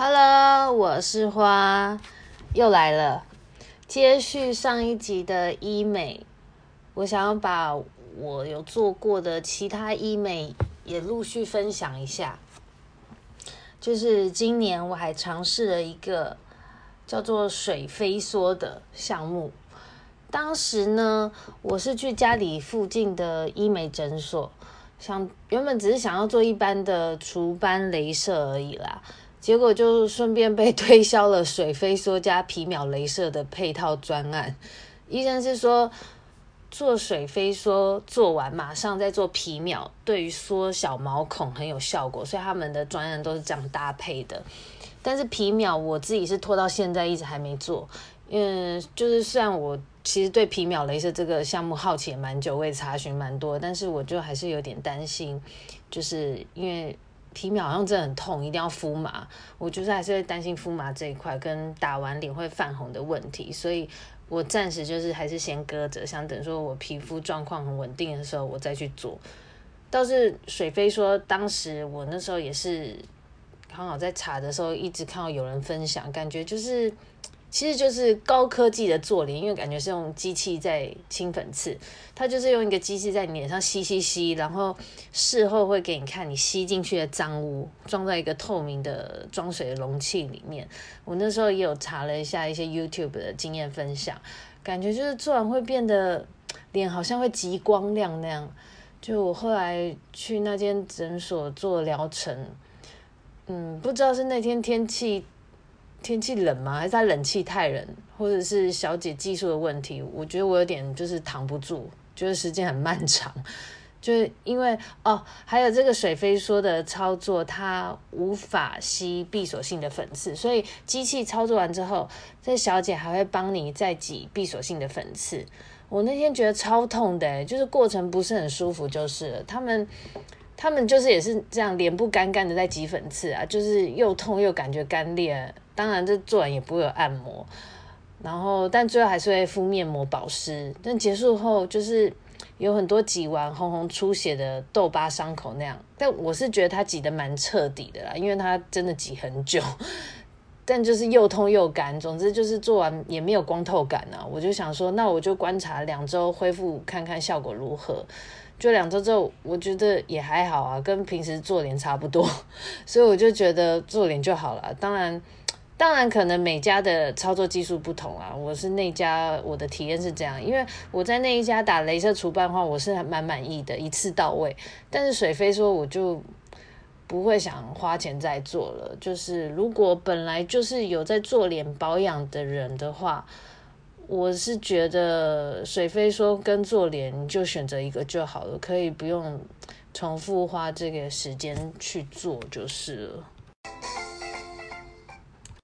Hello，我是花，又来了。接续上一集的医美，我想要把我有做过的其他医美也陆续分享一下。就是今年我还尝试了一个叫做水飞梭的项目。当时呢，我是去家里附近的医美诊所，想原本只是想要做一般的除斑镭射而已啦。结果就顺便被推销了水飞梭加皮秒镭射的配套专案。医生是说，做水飞梭做完马上再做皮秒，对于缩小毛孔很有效果，所以他们的专案都是这样搭配的。但是皮秒我自己是拖到现在一直还没做，嗯就是虽然我其实对皮秒镭射这个项目好奇也蛮久，我也查询蛮多，但是我就还是有点担心，就是因为。皮秒好像真的很痛，一定要敷麻。我就是还是会担心敷麻这一块跟打完脸会泛红的问题，所以我暂时就是还是先搁着，想等说我皮肤状况很稳定的时候我再去做。倒是水飞说，当时我那时候也是刚好在查的时候，一直看到有人分享，感觉就是。其实就是高科技的做脸，因为感觉是用机器在清粉刺，它就是用一个机器在你脸上吸吸吸，然后事后会给你看你吸进去的脏污，装在一个透明的装水的容器里面。我那时候也有查了一下一些 YouTube 的经验分享，感觉就是做完会变得脸好像会极光亮那样。就我后来去那间诊所做疗程，嗯，不知道是那天天气。天气冷吗？还是他冷气太冷，或者是小姐技术的问题？我觉得我有点就是扛不住，觉得时间很漫长。就是因为哦，还有这个水飞梭的操作，它无法吸闭锁性的粉刺，所以机器操作完之后，这小姐还会帮你再挤闭锁性的粉刺。我那天觉得超痛的，就是过程不是很舒服，就是了他们。他们就是也是这样，脸部干干的在挤粉刺啊，就是又痛又感觉干裂。当然，这做完也不会有按摩，然后但最后还是会敷面膜保湿。但结束后就是有很多挤完红红出血的痘疤伤口那样。但我是觉得他挤得蛮彻底的啦，因为他真的挤很久。但就是又痛又干，总之就是做完也没有光透感啊。我就想说，那我就观察两周恢复看看效果如何。就两周之后，我觉得也还好啊，跟平时做脸差不多，所以我就觉得做脸就好了。当然，当然可能每家的操作技术不同啊。我是那家，我的体验是这样，因为我在那一家打镭射除斑的话，我是还蛮满意的，一次到位。但是水飞说，我就不会想花钱再做了。就是如果本来就是有在做脸保养的人的话。我是觉得水飞说跟做脸，你就选择一个就好了，可以不用重复花这个时间去做就是了。